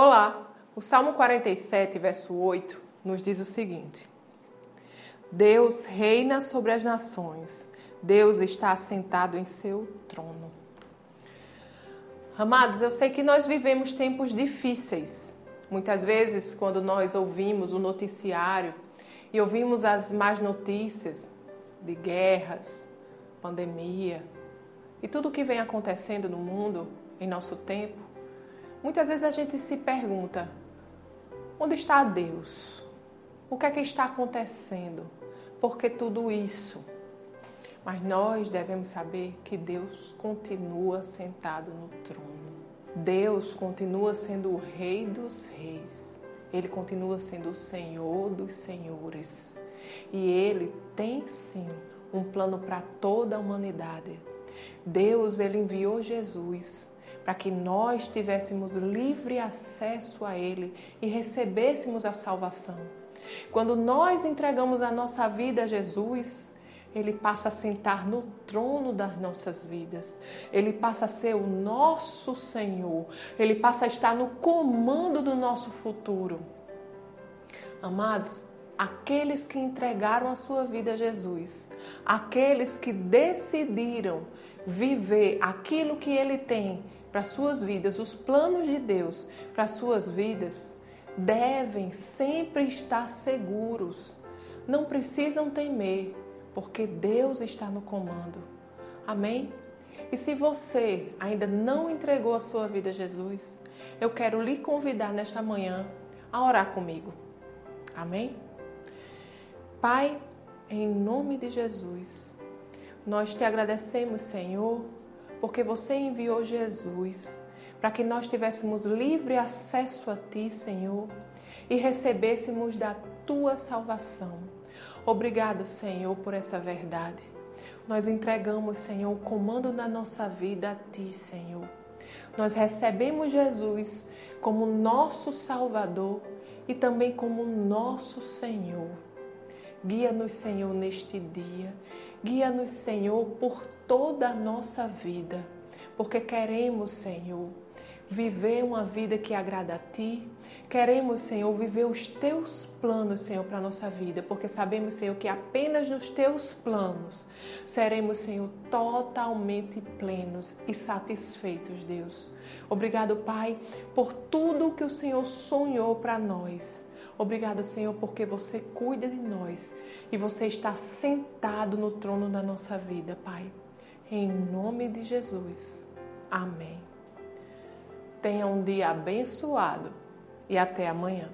Olá! O Salmo 47, verso 8, nos diz o seguinte: Deus reina sobre as nações, Deus está assentado em seu trono. Amados, eu sei que nós vivemos tempos difíceis. Muitas vezes, quando nós ouvimos o noticiário e ouvimos as más notícias de guerras, pandemia e tudo o que vem acontecendo no mundo em nosso tempo, muitas vezes a gente se pergunta: onde está Deus? O que é que está acontecendo? Por que tudo isso? Mas nós devemos saber que Deus continua sentado no trono. Deus continua sendo o Rei dos Reis. Ele continua sendo o Senhor dos Senhores. E Ele tem sim um plano para toda a humanidade. Deus ele enviou Jesus para que nós tivéssemos livre acesso a Ele e recebêssemos a salvação. Quando nós entregamos a nossa vida a Jesus, Ele passa a sentar no trono das nossas vidas. Ele passa a ser o nosso Senhor. Ele passa a estar no comando do nosso futuro. Amados, aqueles que entregaram a sua vida a Jesus, aqueles que decidiram viver aquilo que Ele tem para suas vidas, os planos de Deus para suas vidas, devem sempre estar seguros. Não precisam temer, porque Deus está no comando. Amém? E se você ainda não entregou a sua vida a Jesus, eu quero lhe convidar nesta manhã a orar comigo. Amém? Pai, em nome de Jesus, nós te agradecemos, Senhor, porque você enviou Jesus para que nós tivéssemos livre acesso a Ti, Senhor, e recebêssemos da Tua salvação. Obrigado, Senhor, por essa verdade. Nós entregamos, Senhor, o comando da nossa vida a Ti, Senhor. Nós recebemos Jesus como nosso Salvador e também como nosso Senhor. Guia-nos, Senhor, neste dia. Guia-nos, Senhor, por toda a nossa vida, porque queremos, Senhor, viver uma vida que agrada a Ti. Queremos, Senhor, viver os Teus planos, Senhor, para a nossa vida, porque sabemos, Senhor, que apenas nos Teus planos seremos, Senhor, totalmente plenos e satisfeitos, Deus. Obrigado, Pai, por tudo que o Senhor sonhou para nós. Obrigado, Senhor, porque você cuida de nós e você está sentado no trono da nossa vida, Pai. Em nome de Jesus. Amém. Tenha um dia abençoado e até amanhã.